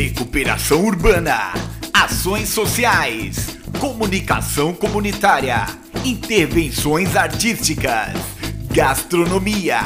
recuperação urbana, ações sociais, comunicação comunitária, intervenções artísticas, gastronomia,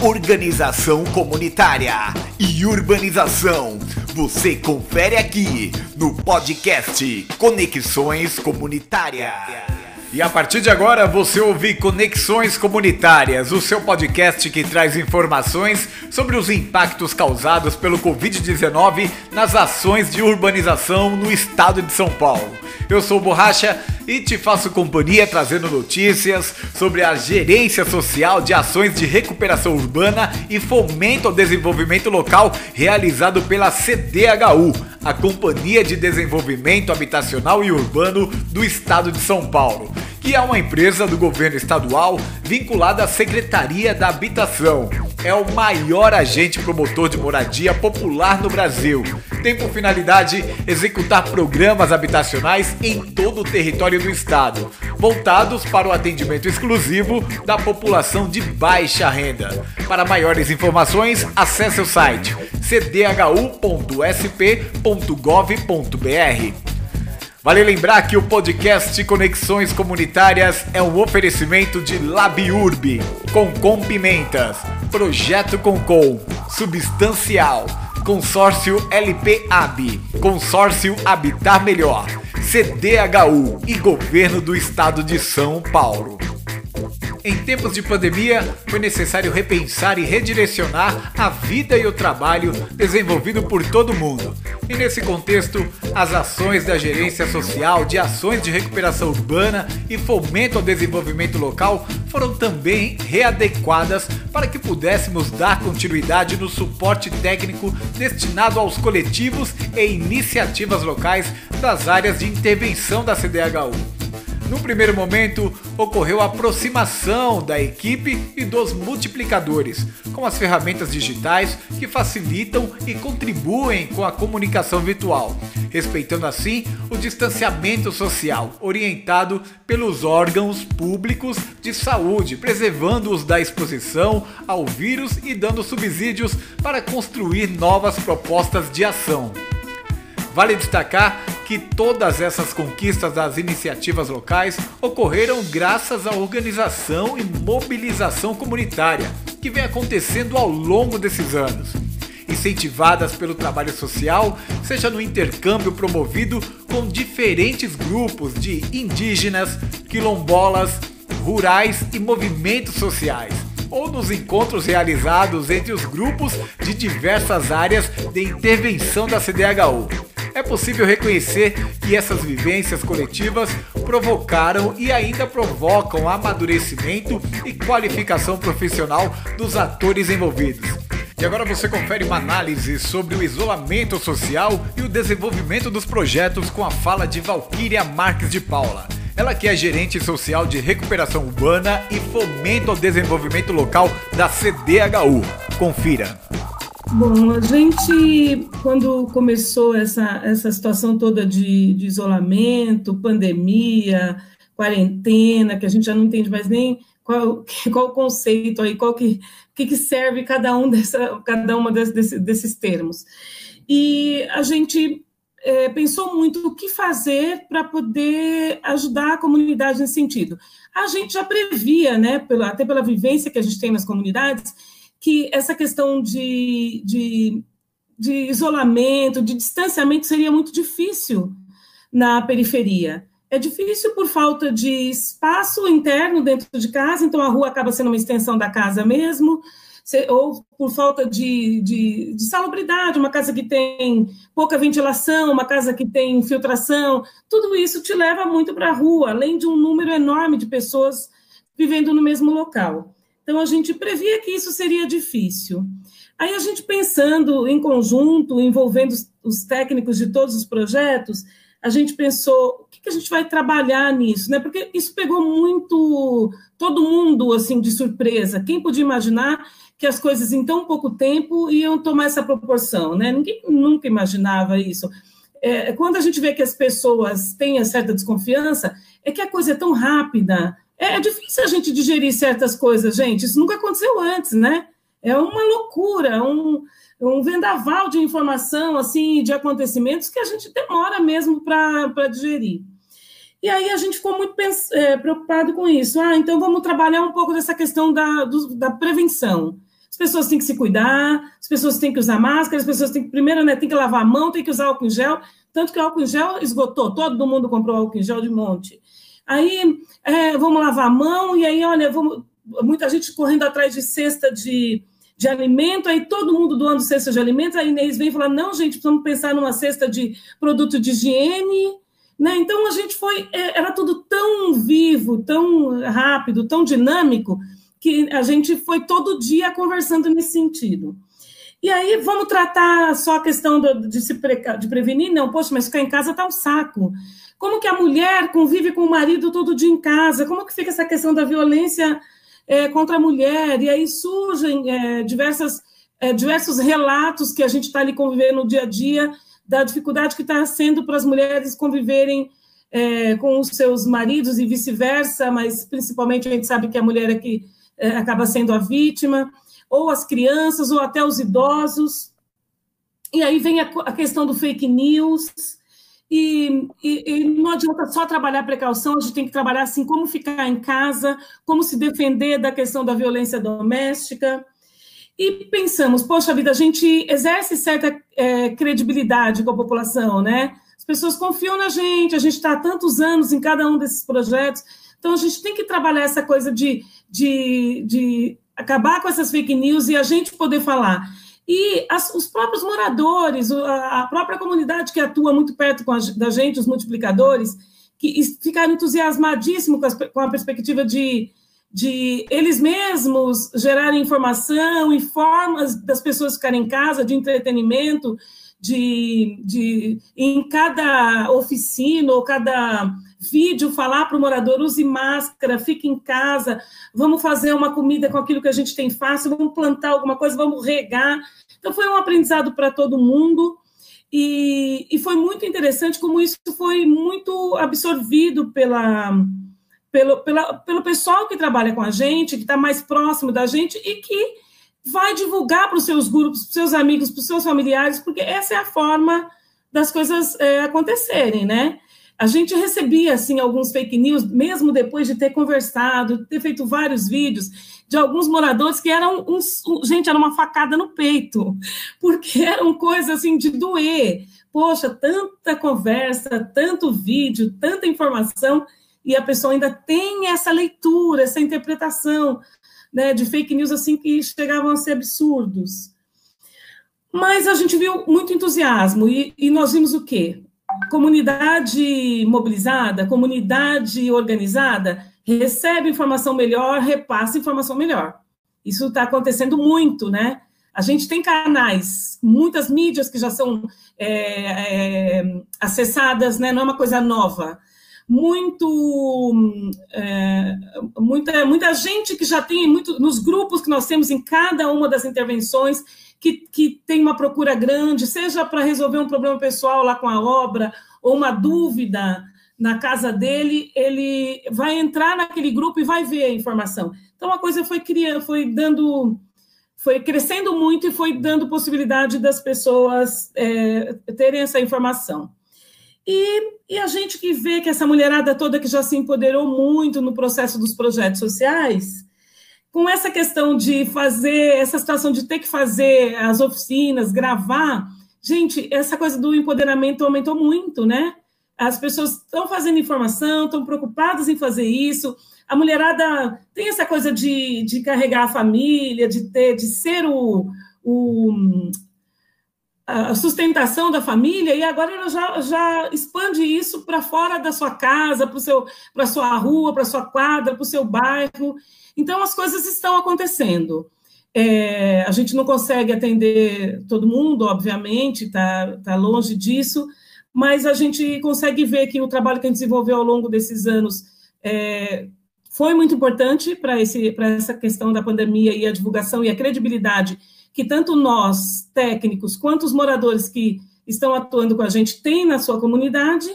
organização comunitária e urbanização. Você confere aqui no podcast Conexões Comunitárias. E a partir de agora você ouve Conexões Comunitárias, o seu podcast que traz informações sobre os impactos causados pelo Covid-19 nas ações de urbanização no estado de São Paulo. Eu sou Borracha e te faço companhia trazendo notícias sobre a gerência social de ações de recuperação urbana e fomento ao desenvolvimento local realizado pela CDHU, a Companhia de Desenvolvimento Habitacional e Urbano do Estado de São Paulo, que é uma empresa do governo estadual vinculada à Secretaria da Habitação. É o maior agente promotor de moradia popular no Brasil. Tem por finalidade executar programas habitacionais em todo o território do estado, voltados para o atendimento exclusivo da população de baixa renda. Para maiores informações, acesse o site cdhu.sp.gov.br. Vale lembrar que o podcast Conexões Comunitárias é um oferecimento de LabUrb, Concom Pimentas, Projeto Concom, Substancial, Consórcio LPAB, Consórcio Habitar Melhor, CDHU e Governo do Estado de São Paulo. Em tempos de pandemia, foi necessário repensar e redirecionar a vida e o trabalho desenvolvido por todo mundo. E nesse contexto, as ações da Gerência Social de Ações de Recuperação Urbana e Fomento ao Desenvolvimento Local foram também readequadas para que pudéssemos dar continuidade no suporte técnico destinado aos coletivos e iniciativas locais das áreas de intervenção da CDHU. No primeiro momento, ocorreu a aproximação da equipe e dos multiplicadores, com as ferramentas digitais que facilitam e contribuem com a comunicação virtual, respeitando assim o distanciamento social, orientado pelos órgãos públicos de saúde, preservando-os da exposição ao vírus e dando subsídios para construir novas propostas de ação. Vale destacar que todas essas conquistas das iniciativas locais ocorreram graças à organização e mobilização comunitária que vem acontecendo ao longo desses anos. Incentivadas pelo trabalho social, seja no intercâmbio promovido com diferentes grupos de indígenas, quilombolas, rurais e movimentos sociais ou nos encontros realizados entre os grupos de diversas áreas de intervenção da CDHU é possível reconhecer que essas vivências coletivas provocaram e ainda provocam amadurecimento e qualificação profissional dos atores envolvidos. E agora você confere uma análise sobre o isolamento social e o desenvolvimento dos projetos com a fala de Valquíria Marques de Paula. Ela que é gerente social de recuperação urbana e fomento ao desenvolvimento local da CDHU. Confira. Bom, a gente, quando começou essa, essa situação toda de, de isolamento, pandemia, quarentena, que a gente já não entende mais nem qual, qual o conceito aí, qual que, que, que serve cada um dessa, cada uma desse, desses termos. E a gente é, pensou muito o que fazer para poder ajudar a comunidade nesse sentido. A gente já previa, né, pela, até pela vivência que a gente tem nas comunidades, que essa questão de, de, de isolamento, de distanciamento seria muito difícil na periferia. É difícil por falta de espaço interno dentro de casa, então a rua acaba sendo uma extensão da casa mesmo, ou por falta de, de, de, salubridade, uma casa que tem pouca ventilação, uma casa que tem infiltração, tudo isso te leva muito para a rua, além de um número enorme de pessoas vivendo no mesmo local. Então, a gente previa que isso seria difícil. Aí, a gente pensando em conjunto, envolvendo os técnicos de todos os projetos, a gente pensou o que, a gente vai trabalhar nisso, né? Porque isso pegou muito todo mundo assim de surpresa. Quem podia imaginar que as coisas em tão pouco tempo iam tomar essa proporção, né? Ninguém nunca imaginava isso. É, quando a gente vê que as pessoas têm certa desconfiança, é que a coisa é tão rápida, é, é difícil a gente digerir certas coisas, gente. Isso nunca aconteceu antes, né? É uma loucura, um, um vendaval de informação, assim, de acontecimentos que a gente demora mesmo para digerir. E aí a gente ficou muito é, preocupado com isso. Ah, então vamos trabalhar um pouco dessa questão da, do, da prevenção. As pessoas têm que se cuidar, as pessoas têm que usar máscara, as pessoas têm que, primeiro, né, têm que lavar a mão, têm que usar álcool em gel, tanto que o álcool em gel esgotou, todo mundo comprou álcool em gel de monte. Aí, é, vamos lavar a mão, e aí, olha, vamos, muita gente correndo atrás de cesta de, de alimento, aí todo mundo doando cesta de alimentos, aí Inês vem falar, não, gente, precisamos pensar numa cesta de produto de higiene, né? Então a gente foi, é, era tudo tão vivo, tão rápido, tão dinâmico, que a gente foi todo dia conversando nesse sentido. E aí vamos tratar só a questão de se pre, de prevenir? Não, poxa, mas ficar em casa tá um saco. Como que a mulher convive com o marido todo dia em casa? Como que fica essa questão da violência é, contra a mulher? E aí surgem é, diversas, é, diversos relatos que a gente está ali convivendo no dia a dia da dificuldade que está sendo para as mulheres conviverem é, com os seus maridos e vice-versa, mas principalmente a gente sabe que a mulher é que é, acaba sendo a vítima, ou as crianças, ou até os idosos. E aí vem a, a questão do fake news, e, e, e, não adianta só trabalhar precaução, a gente tem que trabalhar assim como ficar em casa, como se defender da questão da violência doméstica e pensamos, poxa vida, a gente exerce certa é, credibilidade com a população, né? As pessoas confiam na gente, a gente está há tantos anos em cada um desses projetos, então a gente tem que trabalhar essa coisa de, de, de acabar com essas fake news e a gente poder falar. E as, os próprios moradores, a, a, própria comunidade que atua muito perto a, da gente, os multiplicadores, que ficaram entusiasmadíssimos com, com a perspectiva de de eles mesmos gerarem informação e formas das pessoas ficarem em casa, de entretenimento, de, de em cada oficina ou cada vídeo falar para o morador use máscara, fique em casa, vamos fazer uma comida com aquilo que a gente tem fácil, vamos plantar alguma coisa, vamos regar. Então foi um aprendizado para todo mundo. E, e foi muito interessante como isso foi muito absorvido pela, pelo, pela, pelo pessoal que trabalha com a gente, que está mais próximo da gente e que vai divulgar para os seus grupos, para os seus amigos, para os seus familiares, porque essa é a forma das coisas é, acontecerem, né? A gente recebia, assim, alguns fake news, mesmo depois de ter conversado, ter feito vários vídeos, de alguns moradores que eram, uns, gente, era uma facada no peito, porque eram coisas, assim, de doer. Poxa, tanta conversa, tanto vídeo, tanta informação, e a pessoa ainda tem essa leitura, essa interpretação né, de fake news assim que chegavam a ser absurdos. Mas a gente viu muito entusiasmo e, e nós vimos o quê? Comunidade mobilizada, comunidade organizada, recebe informação melhor, repassa informação melhor. Isso está acontecendo muito, né? A gente tem canais, muitas mídias que já são é, é, acessadas, né? Não é uma coisa nova muito é, muita, muita gente que já tem muito nos grupos que nós temos em cada uma das intervenções que, que tem uma procura grande, seja para resolver um problema pessoal lá com a obra ou uma dúvida na casa dele, ele vai entrar naquele grupo e vai ver a informação. Então a coisa foi criando, foi dando, foi crescendo muito e foi dando possibilidade das pessoas é, terem essa informação. E, e, a gente que vê que essa mulherada toda que já se empoderou muito no processo dos projetos sociais, com essa questão de fazer, essa situação de ter que fazer as oficinas, gravar, gente, essa coisa do empoderamento aumentou muito, né? As pessoas estão fazendo informação, estão preocupadas em fazer isso. A mulherada tem essa coisa de, de carregar a família, de ter, de ser o, o a sustentação da família e agora ela já, já expande isso para fora da sua casa, para a sua rua, para a sua quadra, para o seu bairro. Então as coisas estão acontecendo. É, a gente não consegue atender todo mundo, obviamente, está tá longe disso, mas a gente consegue ver que o trabalho que a gente desenvolveu ao longo desses anos é, foi muito importante para essa questão da pandemia e a divulgação e a credibilidade que tanto nós, técnicos, quanto os moradores que estão atuando com a gente têm na sua comunidade,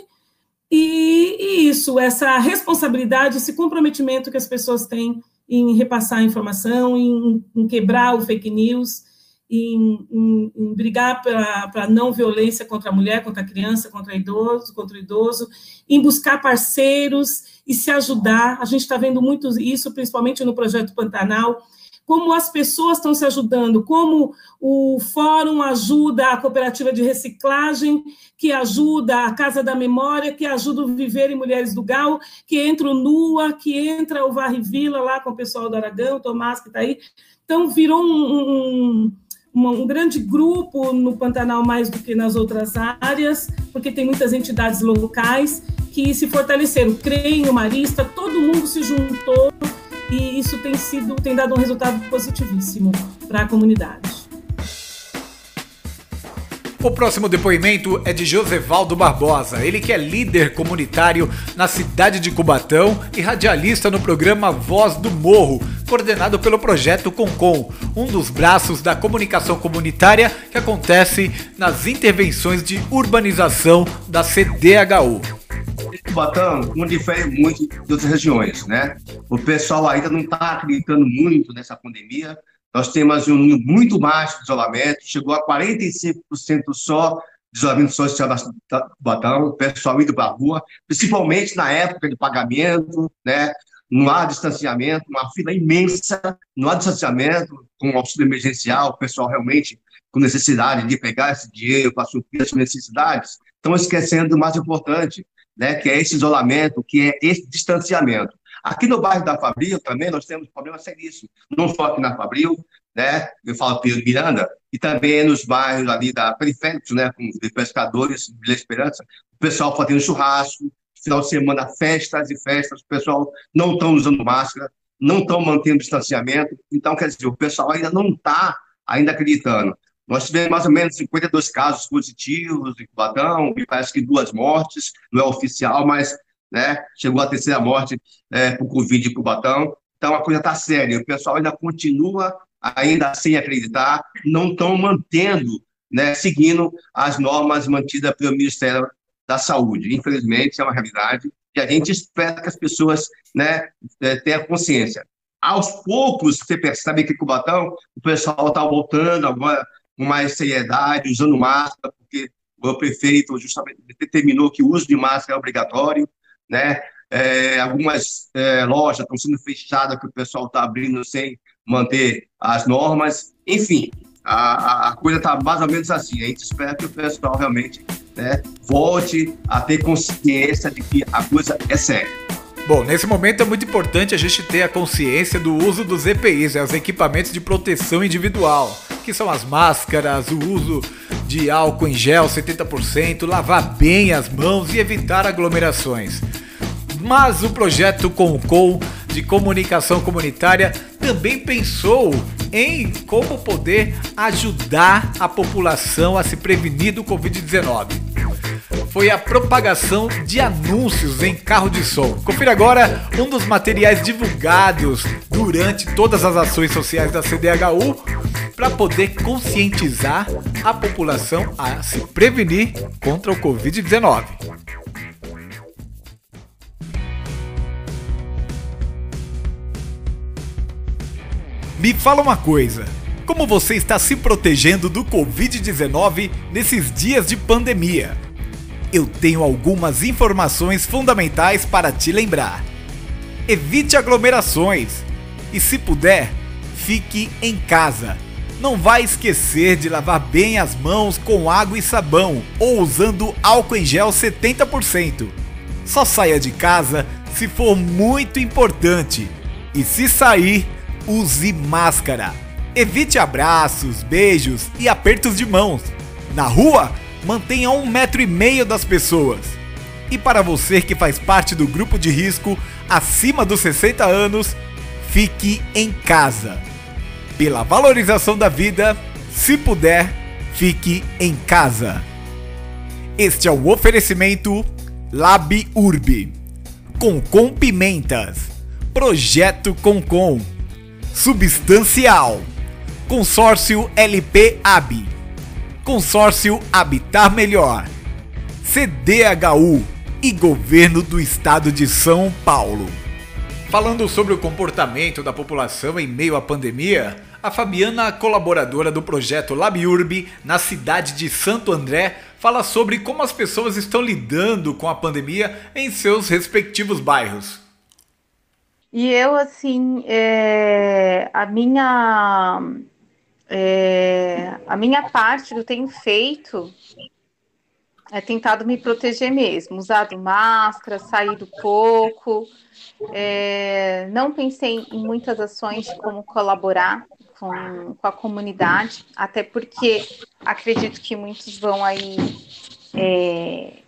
e, e isso, essa responsabilidade, esse comprometimento que as pessoas têm em repassar a informação, em, em quebrar o fake news, em, em, em brigar para não violência contra a mulher, contra a criança, contra idoso, contra o idoso, em buscar parceiros e se ajudar. A gente está vendo muito isso, principalmente no projeto Pantanal, como as pessoas estão se ajudando, como o fórum ajuda a cooperativa de reciclagem, que ajuda a Casa da Memória, que ajuda o Viver em Mulheres do Gal, que entra o NUA, que entra o Varre Vila lá com o pessoal do Aragão, o Tomás que está aí. Então, virou um, um, um, grande grupo no Pantanal mais do que nas outras áreas, porque tem muitas entidades locais que se fortaleceram. CREM, o Marista, todo mundo se juntou e isso tem sido tem dado um resultado positivíssimo para a comunidade. O próximo depoimento é de Josevaldo Barbosa, ele que é líder comunitário na cidade de Cubatão e radialista no programa Voz do Morro, coordenado pelo projeto Concom, um dos braços da comunicação comunitária que acontece nas intervenções de urbanização da CDHU. Cubatão não difere muito de outras regiões, né? O pessoal ainda não está acreditando muito nessa pandemia. Nós temos um número muito baixo de isolamento, chegou a 45% só de isolamento social da Cubatão, o pessoal indo para a rua, principalmente na época de pagamento, né? Não há distanciamento, uma fila imensa, não há distanciamento com o auxílio emergencial, o pessoal realmente com necessidade de pegar esse dinheiro para suprir as necessidades, estão esquecendo o mais importante, né, que é esse isolamento, que é esse distanciamento. Aqui no bairro da Fabril também nós temos problema seríssimo, não só aqui na Fabril, né, eu falo Pedro Miranda, e também nos bairros ali da periféricos, né, com de pescadores, Vila Esperança, o pessoal fazendo churrasco, final de semana festas e festas, o pessoal não estão usando máscara, não estão mantendo distanciamento, então quer dizer, o pessoal ainda não está ainda acreditando. Nós tivemos mais ou menos 52 casos positivos em Cubatão, e parece que duas mortes, não é oficial, mas né, chegou a terceira morte é, por Covid em Cubatão. Então a coisa está séria, o pessoal ainda continua ainda sem acreditar, não estão mantendo, né, seguindo as normas mantidas pelo Ministério da Saúde. Infelizmente, é uma realidade e a gente espera que as pessoas né, é, tenham consciência. Aos poucos, você percebe que Cubatão, o pessoal está voltando agora com mais seriedade, usando máscara, porque o prefeito justamente determinou que o uso de máscara é obrigatório, né? É, algumas é, lojas estão sendo fechadas, que o pessoal está abrindo sem manter as normas. Enfim, a, a coisa está mais ou menos assim. A gente espera que o pessoal realmente né, volte a ter consciência de que a coisa é séria. Bom, nesse momento é muito importante a gente ter a consciência do uso dos EPIs, né, os equipamentos de proteção individual, que são as máscaras, o uso de álcool em gel 70%, lavar bem as mãos e evitar aglomerações. Mas o projeto Concom de comunicação comunitária também pensou em como poder ajudar a população a se prevenir do Covid-19 foi a propagação de anúncios em carro de som. Confira agora um dos materiais divulgados durante todas as ações sociais da CDHU para poder conscientizar a população a se prevenir contra o Covid-19. Me fala uma coisa. Como você está se protegendo do Covid-19 nesses dias de pandemia? Eu tenho algumas informações fundamentais para te lembrar. Evite aglomerações e, se puder, fique em casa. Não vai esquecer de lavar bem as mãos com água e sabão ou usando álcool em gel 70%. Só saia de casa se for muito importante e, se sair, use máscara. Evite abraços, beijos e apertos de mãos. Na rua, mantenha um metro e meio das pessoas. E para você que faz parte do grupo de risco acima dos 60 anos, fique em casa. Pela valorização da vida, se puder, fique em casa. Este é o oferecimento Lab Urb. Com Pimentas. Projeto Concom. Substancial. Consórcio LP AB. Consórcio Habitar Melhor, CDHU e Governo do Estado de São Paulo. Falando sobre o comportamento da população em meio à pandemia, a Fabiana, colaboradora do projeto LabUrb na cidade de Santo André, fala sobre como as pessoas estão lidando com a pandemia em seus respectivos bairros. E eu, assim, é, a minha é, a minha parte eu tenho feito é tentado me proteger mesmo, usado máscara, saído pouco, é, não pensei em muitas ações como colaborar com, com, a comunidade, até porque acredito que muitos vão aí é,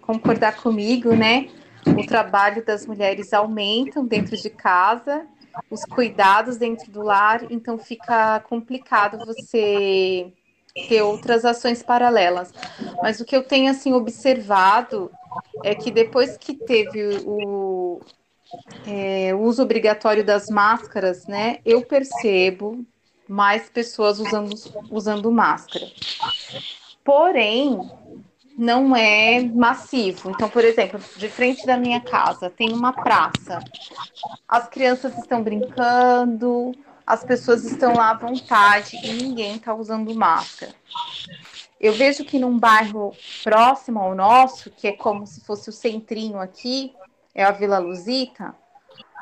concordar comigo, né? O trabalho das mulheres aumentam dentro de casa, os cuidados dentro do lar, então fica complicado você ter outras ações paralelas. Mas o que eu tenho assim observado é que depois que teve o, é, uso obrigatório das máscaras, né, eu percebo mais pessoas usando, usando máscara. Porém, não é massivo. Então, por exemplo, de frente da minha casa tem uma praça. As crianças estão brincando, as pessoas estão lá à vontade e ninguém está usando máscara. Eu vejo que num bairro próximo ao nosso, que é como se fosse o centrinho aqui, é a Vila Luzita,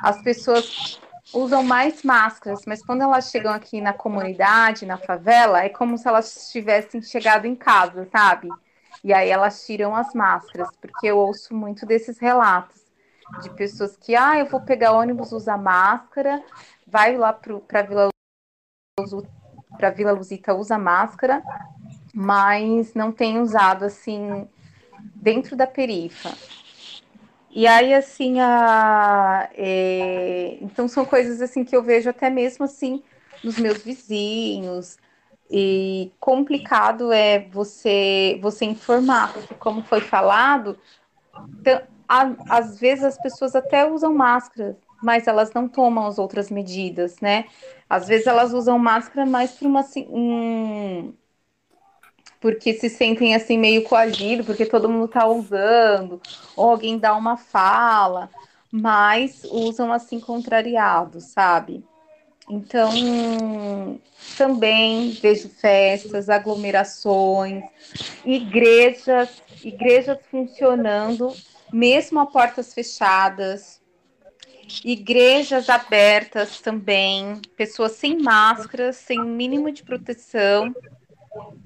as pessoas usam mais máscaras, mas quando elas chegam aqui na comunidade, na favela, é como se elas tivessem chegado em casa, sabe? E aí elas tiram as máscaras, porque eu ouço muito desses relatos de pessoas que, ah, eu vou pegar ônibus, usar máscara, vai lá para Vila para Vila Luzita usa máscara, mas não tem usado assim dentro da perifa. E aí, assim, a, é, então são coisas assim que eu vejo até mesmo assim nos meus vizinhos. E complicado é você você informar, porque como foi falado, às vezes as pessoas até usam máscara, mas elas não tomam as outras medidas, né? Às vezes elas usam máscara mais por uma assim, um, porque se sentem assim meio coagidos, porque todo mundo está usando, ou alguém dá uma fala, mas usam assim contrariados, sabe? Então, também vejo festas, aglomerações, igrejas, igrejas funcionando, mesmo a portas fechadas, igrejas abertas também, pessoas sem máscaras, sem mínimo de proteção,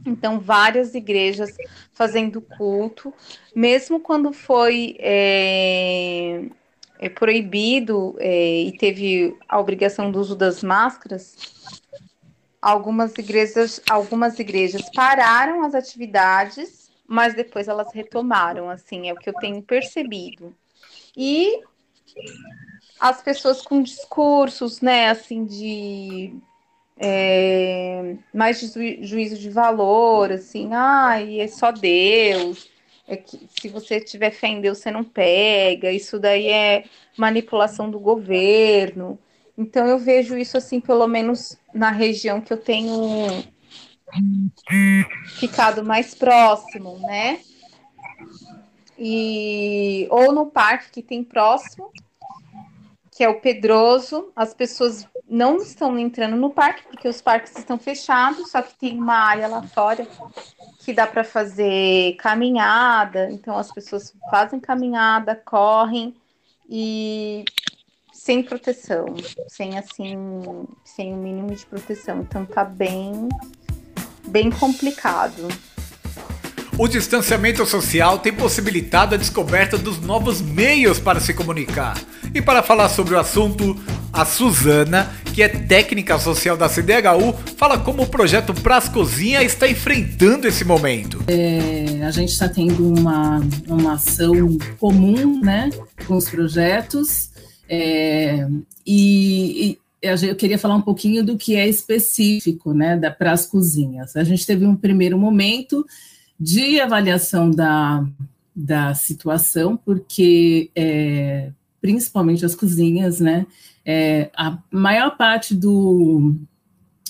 então, várias igrejas fazendo culto, mesmo quando foi é, é proibido é, e teve a obrigação do uso das máscaras, algumas igrejas, algumas igrejas pararam as atividades, mas depois elas retomaram, assim, é o que eu tenho percebido. E as pessoas com discursos, né, assim, de é, mais de juízo de valor, assim, ai, é só Deus, é que se você tiver fé em Deus, você não pega, isso daí é manipulação do governo. Então eu vejo isso assim, pelo menos na região que eu tenho ficado mais próximo, né? E ou no parque que tem próximo, que é o Pedroso, as pessoas não estão entrando no parque, porque os parques estão fechados, só que tem uma área lá fora que dá para fazer caminhada, então as pessoas fazem caminhada, correm e sem proteção, sem assim, sem o mínimo de proteção. Então tá bem bem complicado. O distanciamento social tem possibilitado a descoberta dos novos meios para se comunicar. E para falar sobre o assunto, a Suzana, que é técnica social da CDHU, fala como o projeto Pras Cozinha está enfrentando esse momento. É, a gente está tendo uma, uma ação comum né, com os projetos. É, e, e eu queria falar um pouquinho do que é específico né, para as cozinhas. A gente teve um primeiro momento de avaliação da, da situação, porque é, principalmente as cozinhas, né? É, a maior parte do,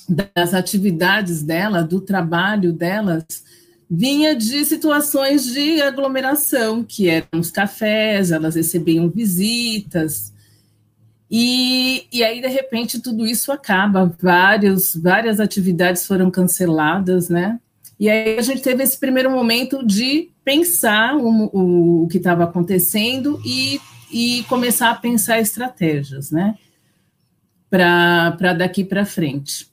das atividades dela, do trabalho delas, vinha de situações de aglomeração, que eram os cafés, elas recebiam visitas, E, e aí, de repente, tudo isso acaba, vários, várias atividades foram canceladas, né? E aí a gente teve esse primeiro momento de pensar o, o, o que estava acontecendo e, e começar a pensar estratégias, né? Para daqui para frente.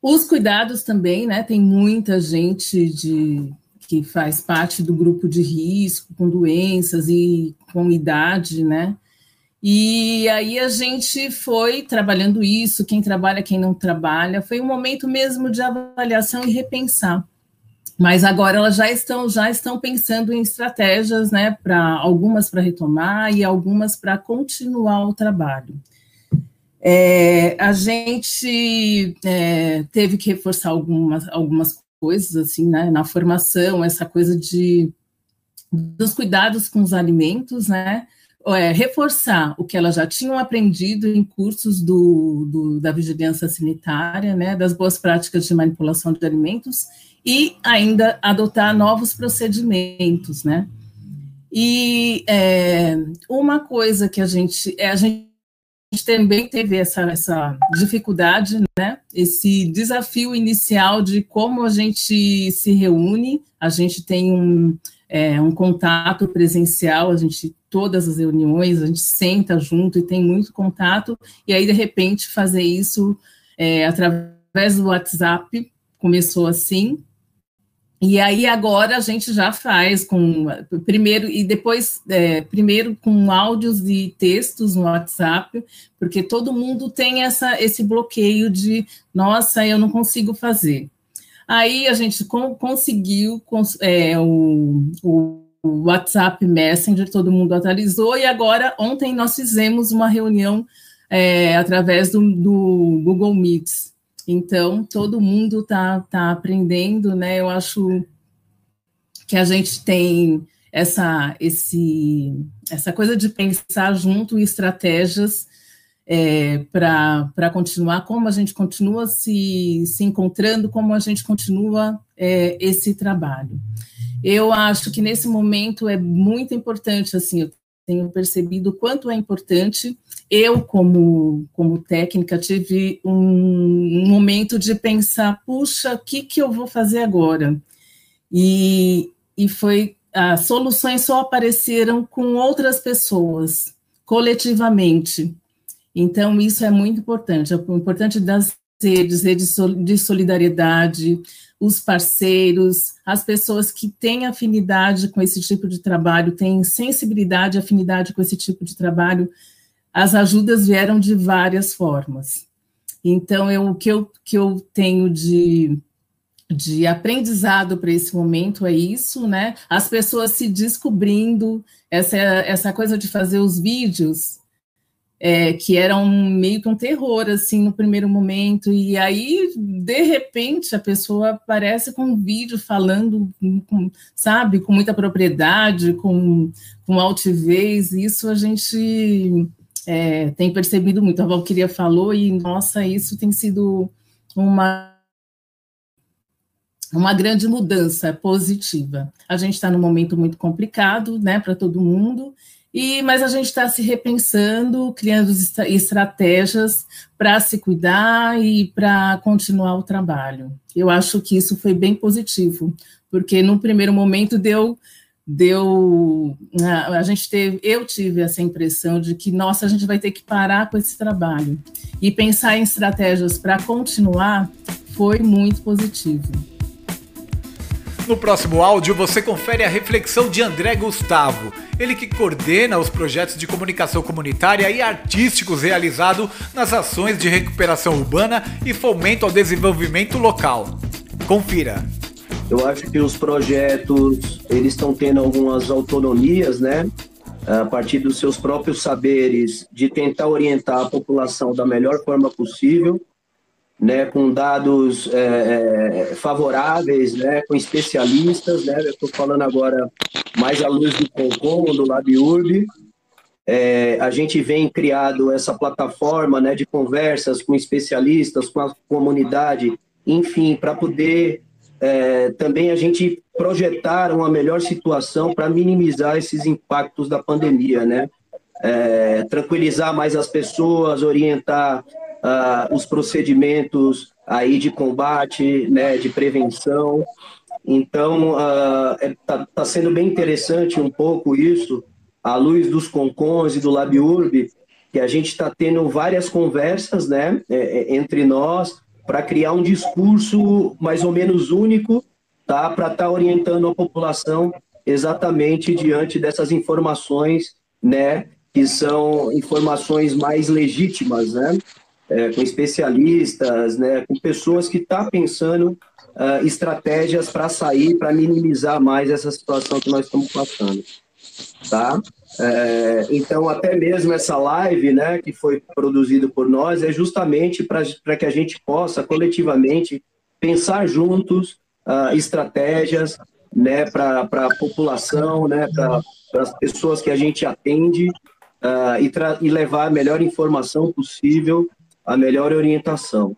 Os cuidados também, né? Tem muita gente de, que faz parte do grupo de risco, com doenças e com idade, né? E aí a gente foi trabalhando isso, quem trabalha, quem não trabalha, foi um momento mesmo de avaliação e repensar. Mas agora elas já estão já estão pensando em estratégias, né, para algumas para retomar e algumas para continuar o trabalho. É, a gente é, teve que reforçar algumas, algumas coisas assim, né, na formação, essa coisa de dos cuidados com os alimentos, né, é, reforçar o que elas já tinham aprendido em cursos do, do, da vigilância sanitária, né, das boas práticas de manipulação de alimentos e ainda adotar novos procedimentos, né. E é, uma coisa que a gente, é, a gente também teve essa, essa dificuldade, né, esse desafio inicial de como a gente se reúne, a gente tem um, é, um contato presencial, a gente todas as reuniões, a gente senta junto e tem muito contato, e aí, de repente, fazer isso é, através do WhatsApp, começou assim, e aí agora a gente já faz com primeiro e depois é, primeiro com áudios e textos no WhatsApp, porque todo mundo tem essa, esse bloqueio de nossa, eu não consigo fazer. Aí a gente com, conseguiu é, o, o WhatsApp Messenger, todo mundo atualizou, e agora, ontem, nós fizemos uma reunião é, através do, do, Google Meets. Então, todo mundo está tá aprendendo, né? Eu acho que a gente tem essa, esse, essa coisa de pensar junto estratégias é, para continuar, como a gente continua se, se encontrando, como a gente continua é, esse trabalho. Eu acho que nesse momento é muito importante, assim, eu tenho percebido quanto é importante. Eu, como, como técnica, tive um, um momento de pensar, puxa, o que, que eu vou fazer agora? E, e foi, as soluções só apareceram com outras pessoas, coletivamente. Então, isso é muito importante. É importante das redes, redes de solidariedade, os parceiros, as pessoas que têm afinidade com esse tipo de trabalho, têm sensibilidade, afinidade com esse tipo de trabalho, as ajudas vieram de várias formas. Então, eu, o que eu, que eu tenho de, de aprendizado para esse momento é isso, né? As pessoas se descobrindo, essa, essa coisa de fazer os vídeos, é, que era um, meio que um terror, assim, no primeiro momento, e aí, de repente, a pessoa aparece com um vídeo falando, com, sabe, com muita propriedade, com, com altivez, isso a gente é, tem percebido muito. A Valquíria falou, e, nossa, isso tem sido uma uma grande mudança positiva. A gente está num momento muito complicado, né, para todo mundo, e, mas a gente está se repensando, criando estratégias para se cuidar e para continuar o trabalho. Eu acho que isso foi bem positivo, porque no primeiro momento deu deu a, a gente teve eu tive essa impressão de que nossa a gente vai ter que parar com esse trabalho e pensar em estratégias para continuar foi muito positivo. No próximo áudio, você confere a reflexão de André Gustavo, ele que coordena os projetos de comunicação comunitária e artísticos realizados nas ações de recuperação urbana e fomento ao desenvolvimento local. Confira. Eu acho que os projetos eles estão tendo algumas autonomias, né? A partir dos seus próprios saberes, de tentar orientar a população da melhor forma possível né, com dados é, é, favoráveis, né, com especialistas, né, estou falando agora mais à luz do Concom, do LabUrb, é, a gente vem criado essa plataforma né, de conversas com especialistas, com a comunidade, enfim, para poder é, também a gente projetar uma melhor situação para minimizar esses impactos da pandemia, né? é, tranquilizar mais as pessoas, orientar uh, os procedimentos aí de combate, né, de prevenção. Então, está uh, é, tá sendo bem interessante um pouco isso, à luz dos concons e do LabUrb, que a gente está tendo várias conversas né, é, é, entre nós para criar um discurso mais ou menos único tá, para estar tá orientando a população exatamente diante dessas informações né, que são informações mais legítimas, né? É, com especialistas, né, com pessoas que estão tá pensando uh, estratégias para sair, para minimizar mais essa situação que nós estamos passando, tá? É, então, até mesmo essa live, né, que foi produzida por nós, é justamente para que a gente possa coletivamente pensar juntos uh, estratégias, né, para a população, né, para as pessoas que a gente atende uh, e, e, levar a melhor informação possível, a melhor orientação.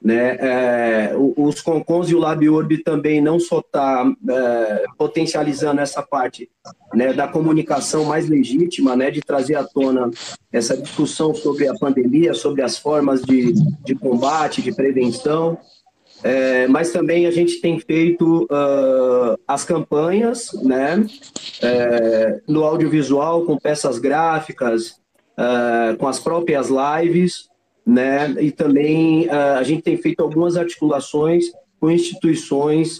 Né? É, os Concons e o LabUrb também não só está é, potencializando essa parte né, da comunicação mais legítima, né, de trazer à tona essa discussão sobre a pandemia, sobre as formas de, de combate, de prevenção, é, mas também a gente tem feito uh, as campanhas né, é, no audiovisual, com peças gráficas, uh, com as próprias lives, né, e também uh, a gente tem feito algumas articulações com instituições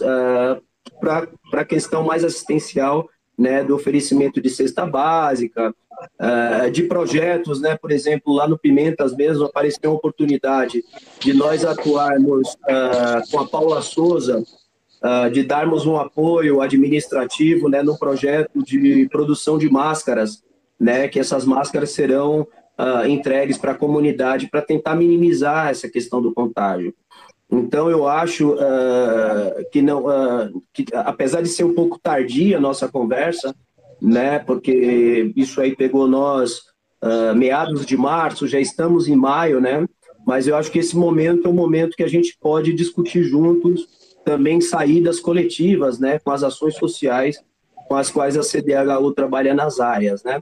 para a questão mais assistencial né, do oferecimento de cesta básica, uh, de projetos, né, por exemplo, lá no Pimentas mesmo apareceu a oportunidade de nós atuarmos uh, com a Paula Souza, uh, de darmos um apoio administrativo né, no projeto de produção de máscaras, né, que essas máscaras serão entregues para a comunidade para tentar minimizar essa questão do contágio. Então, eu acho uh, que, não, uh, que, apesar de ser um pouco tardia a nossa conversa, né, porque isso aí pegou nós uh, meados de março, já estamos em maio, né, mas eu acho que esse momento é um momento que a gente pode discutir juntos também saídas coletivas, né, com as ações sociais com as quais a CDHU trabalha nas áreas, né.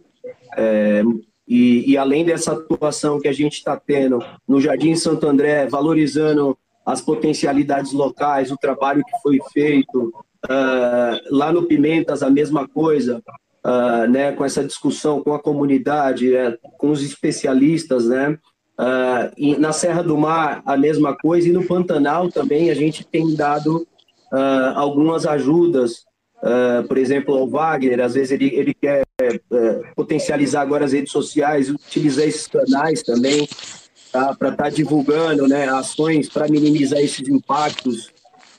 É, e, e além dessa atuação que a gente está tendo no Jardim Santo André, valorizando as potencialidades locais, o trabalho que foi feito. Uh, lá no Pimentas, a mesma coisa, uh, né, com essa discussão com a comunidade, é, com os especialistas, né? Uh, e na Serra do Mar, a mesma coisa, e no Pantanal também a gente tem dado algumas ajudas, por exemplo, ao Wagner, às vezes ele, ele quer potencializar agora as redes sociais, utilizar esses canais também, tá? para estar tá divulgando né, ações para minimizar esses impactos.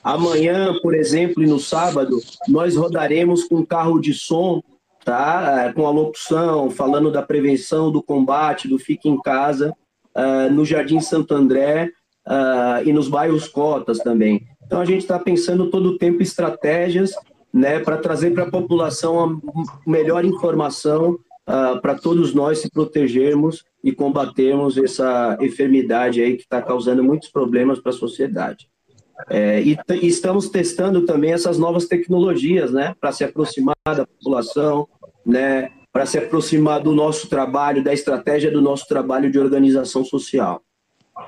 Amanhã, por exemplo, e no sábado, nós rodaremos com carro de som, tá? É, com a locução, falando da prevenção, do combate, do fique em casa, uh, no Jardim Santo André uh, e nos bairros Cotas também. Então, a gente está pensando todo o tempo estratégias né, para trazer para a população a melhor informação uh, para todos nós se protegermos e combatermos essa enfermidade aí que está causando muitos problemas para a sociedade. É, e, e, estamos testando também essas novas tecnologias, né, para se aproximar da população, né, para se aproximar do nosso trabalho, da estratégia do nosso trabalho de organização social,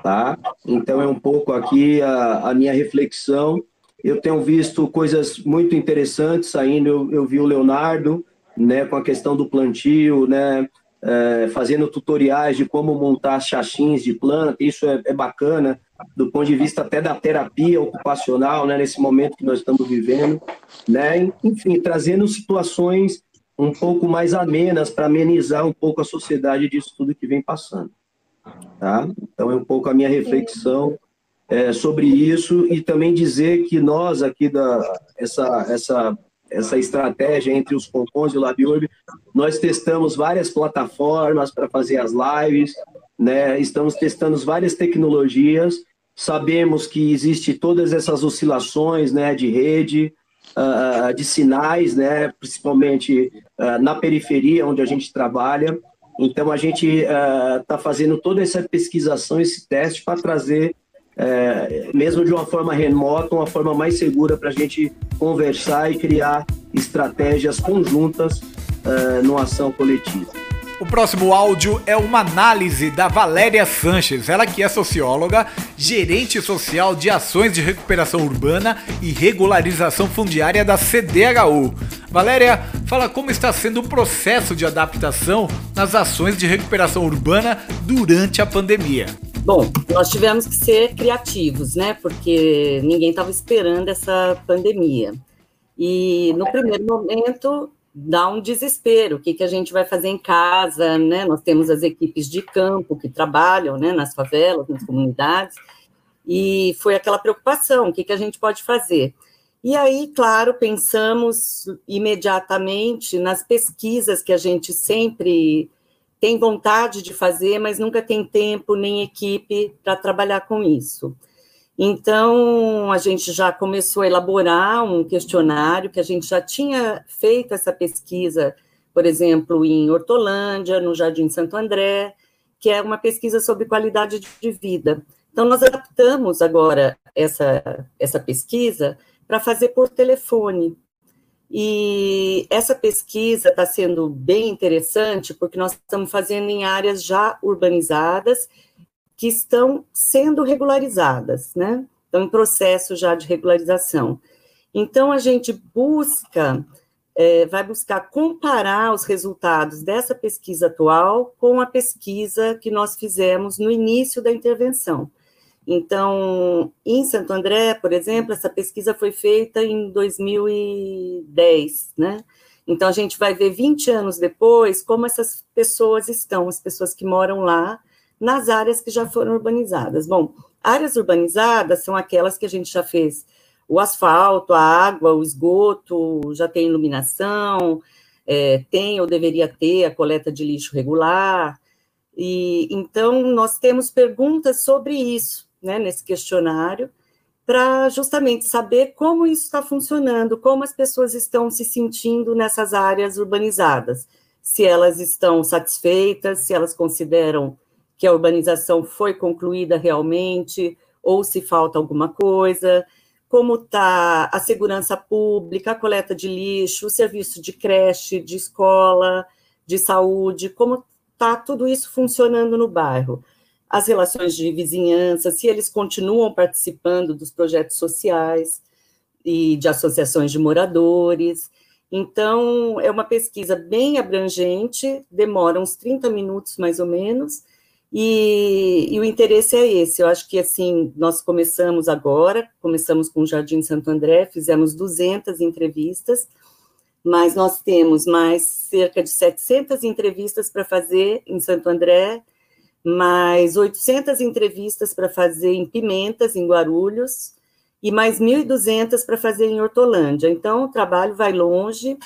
tá? Então é um pouco aqui a, a minha reflexão. Eu tenho visto coisas muito interessantes saindo. Eu, eu vi o Leonardo, né, com a questão do plantio, né, é, fazendo tutoriais de como montar chachins de planta, isso é, é, bacana, do ponto de vista até da terapia ocupacional, né, nesse momento que nós estamos vivendo, né, enfim, trazendo situações um pouco mais amenas para amenizar um pouco a sociedade disso tudo que vem passando. Tá? Então é um pouco a minha reflexão é, sobre isso e também dizer que nós aqui da essa essa essa estratégia entre os Concons e o LabUrb. Nós testamos várias plataformas para fazer as lives, né? estamos testando várias tecnologias, sabemos que existe todas essas oscilações né, de rede, uh, de sinais, né, principalmente uh, na periferia onde a gente trabalha. Então, a gente está uh, fazendo toda essa pesquisação, esse teste para trazer é, mesmo de uma forma remota, uma forma mais segura para a gente conversar e criar estratégias conjuntas é, numa ação coletiva. O próximo áudio é uma análise da Valéria Sanches, ela que é socióloga, gerente social de ações de recuperação urbana e regularização fundiária da CDHU. Valéria, fala como está sendo o processo de adaptação nas ações de recuperação urbana durante a pandemia. Bom, nós tivemos que ser criativos, né? Porque ninguém estava esperando essa pandemia. E no primeiro momento dá um desespero. O que, que a gente vai fazer em casa, né? Nós temos as equipes de campo que trabalham, né? Nas favelas, nas comunidades. E foi aquela preocupação: o que, que a gente pode fazer? E aí, claro, pensamos imediatamente nas pesquisas que a gente sempre tem vontade de fazer, mas nunca tem tempo nem equipe para trabalhar com isso. Então, a gente já começou a elaborar um questionário que a gente já tinha feito essa pesquisa, por exemplo, em Hortolândia, no Jardim Santo André, que é uma pesquisa sobre qualidade de vida. Então, nós adaptamos agora essa, essa pesquisa para fazer por telefone. E essa pesquisa está sendo bem interessante, porque nós estamos fazendo em áreas já urbanizadas que estão sendo regularizadas, né? Estão em processo já de regularização. Então, a gente busca, é, vai buscar comparar os resultados dessa pesquisa atual com a pesquisa que nós fizemos no início da intervenção. Então, em Santo André, por exemplo, essa pesquisa foi feita em 2010, né? Então, a gente vai ver 20 anos depois como essas pessoas estão, as pessoas que moram lá, nas áreas que já foram urbanizadas. Bom, áreas urbanizadas são aquelas que a gente já fez o asfalto, a água, o esgoto, já tem iluminação, é, tem ou deveria ter a coleta de lixo regular. E então nós temos perguntas sobre isso né, nesse questionário, para justamente saber como isso está funcionando, como as pessoas estão se sentindo nessas áreas urbanizadas, se elas estão satisfeitas, se elas consideram que a urbanização foi concluída realmente, ou se falta alguma coisa, como está a segurança pública, a coleta de lixo, o serviço de creche, de escola, de saúde, como está tudo isso funcionando no bairro as relações de vizinhança, se eles continuam participando dos projetos sociais e de associações de moradores. Então, é uma pesquisa bem abrangente, demora uns 30 minutos mais ou menos, e, e, o interesse é esse. Eu acho que, assim, nós começamos agora, começamos com o Jardim Santo André, fizemos 200 entrevistas, mas nós temos mais cerca de 700 entrevistas para fazer em Santo André, mais 800 entrevistas para fazer em Pimentas, em Guarulhos, e mais 1.200 para fazer em Hortolândia. Então, o trabalho vai longe,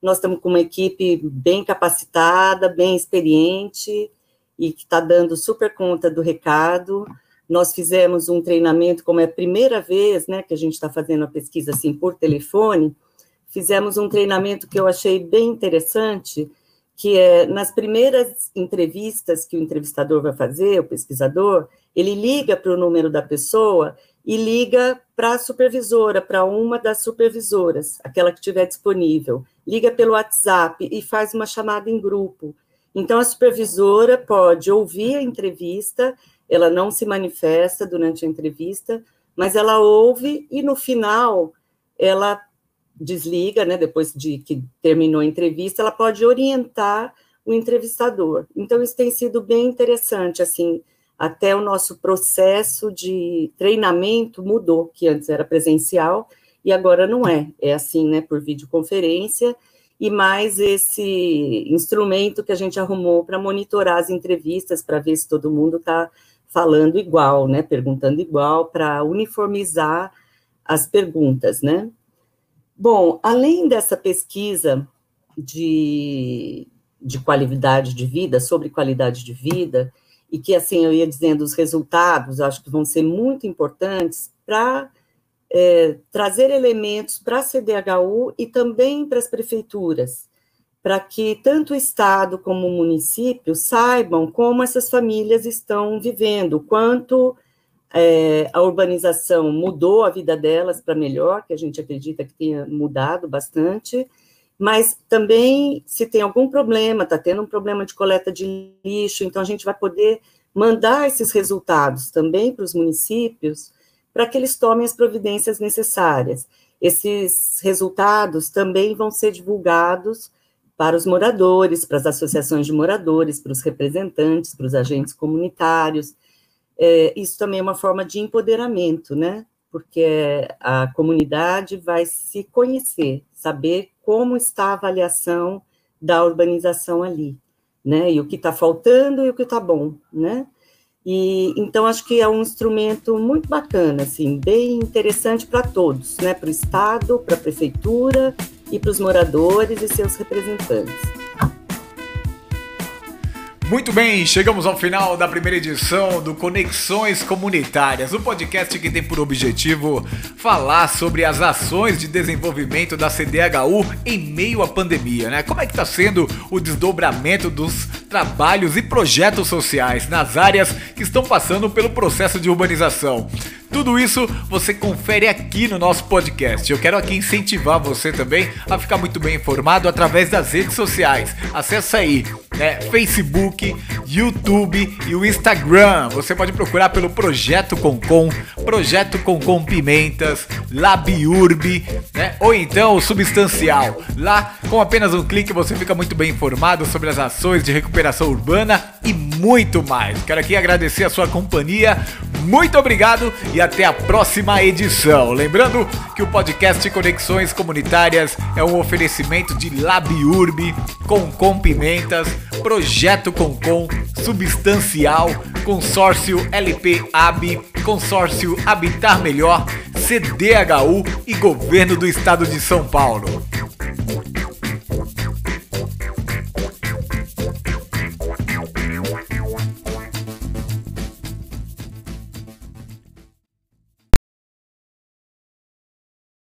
nós estamos com uma equipe bem capacitada, bem experiente, e que está dando super conta do recado. Nós fizemos um treinamento, como é a primeira vez né, que a gente está fazendo a pesquisa assim por telefone, fizemos um treinamento que eu achei bem interessante, que é nas primeiras entrevistas que o entrevistador vai fazer, o pesquisador, ele liga para o número da pessoa e liga para a supervisora, para uma das supervisoras, aquela que estiver disponível. Liga pelo WhatsApp e faz uma chamada em grupo. Então, a supervisora pode ouvir a entrevista, ela não se manifesta durante a entrevista, mas ela ouve e no final ela desliga, né, depois de que terminou a entrevista, ela pode orientar o entrevistador. Então, isso tem sido bem interessante, assim, até o nosso processo de treinamento mudou, que antes era presencial e agora não é, é assim, né, por videoconferência, e mais esse instrumento que a gente arrumou para monitorar as entrevistas, para ver se todo mundo está falando igual, né, perguntando igual, para uniformizar as perguntas, né. Bom, além dessa pesquisa de, de qualidade de vida, sobre qualidade de vida, e que, assim, eu ia dizendo, os resultados acho que vão ser muito importantes para é, trazer elementos para a CDHU e também para as prefeituras, para que tanto o Estado como o município saibam como essas famílias estão vivendo, quanto é, a urbanização mudou a vida delas para melhor, que a gente acredita que tenha mudado bastante, mas também se tem algum problema, está tendo um problema de coleta de lixo, então a gente vai poder mandar esses resultados também para os municípios, para que eles tomem as providências necessárias. Esses resultados também vão ser divulgados para os moradores, para as associações de moradores, para os representantes, para os agentes comunitários. É, isso também é uma forma de empoderamento, né? Porque a comunidade vai se conhecer, saber como está a avaliação da urbanização ali, né? E o que está faltando e o que está bom, né? E então acho que é um instrumento muito bacana, assim, bem interessante para todos, né? Para o Estado, para a prefeitura e para os moradores e seus representantes. Muito bem, chegamos ao final da primeira edição do Conexões Comunitárias, o um podcast que tem por objetivo falar sobre as ações de desenvolvimento da CDHU em meio à pandemia, né? Como é que está sendo o desdobramento dos trabalhos e projetos sociais nas áreas que estão passando pelo processo de urbanização. Tudo isso você confere aqui no nosso podcast. Eu quero aqui incentivar você também a ficar muito bem informado através das redes sociais. Acesse aí, né? Facebook, YouTube e o Instagram. Você pode procurar pelo Projeto Concom, Projeto Concom Pimentas, Labiurb, né? Ou então o Substancial. Lá, com apenas um clique, você fica muito bem informado sobre as ações de recuperação urbana e muito mais. Quero aqui agradecer a sua companhia. Muito obrigado e até a próxima edição. Lembrando que o podcast Conexões Comunitárias é um oferecimento de Labiurb, Concom Pimentas, Projeto Concom, Substancial, Consórcio LP AB, Consórcio Habitar Melhor, CDHU e Governo do Estado de São Paulo.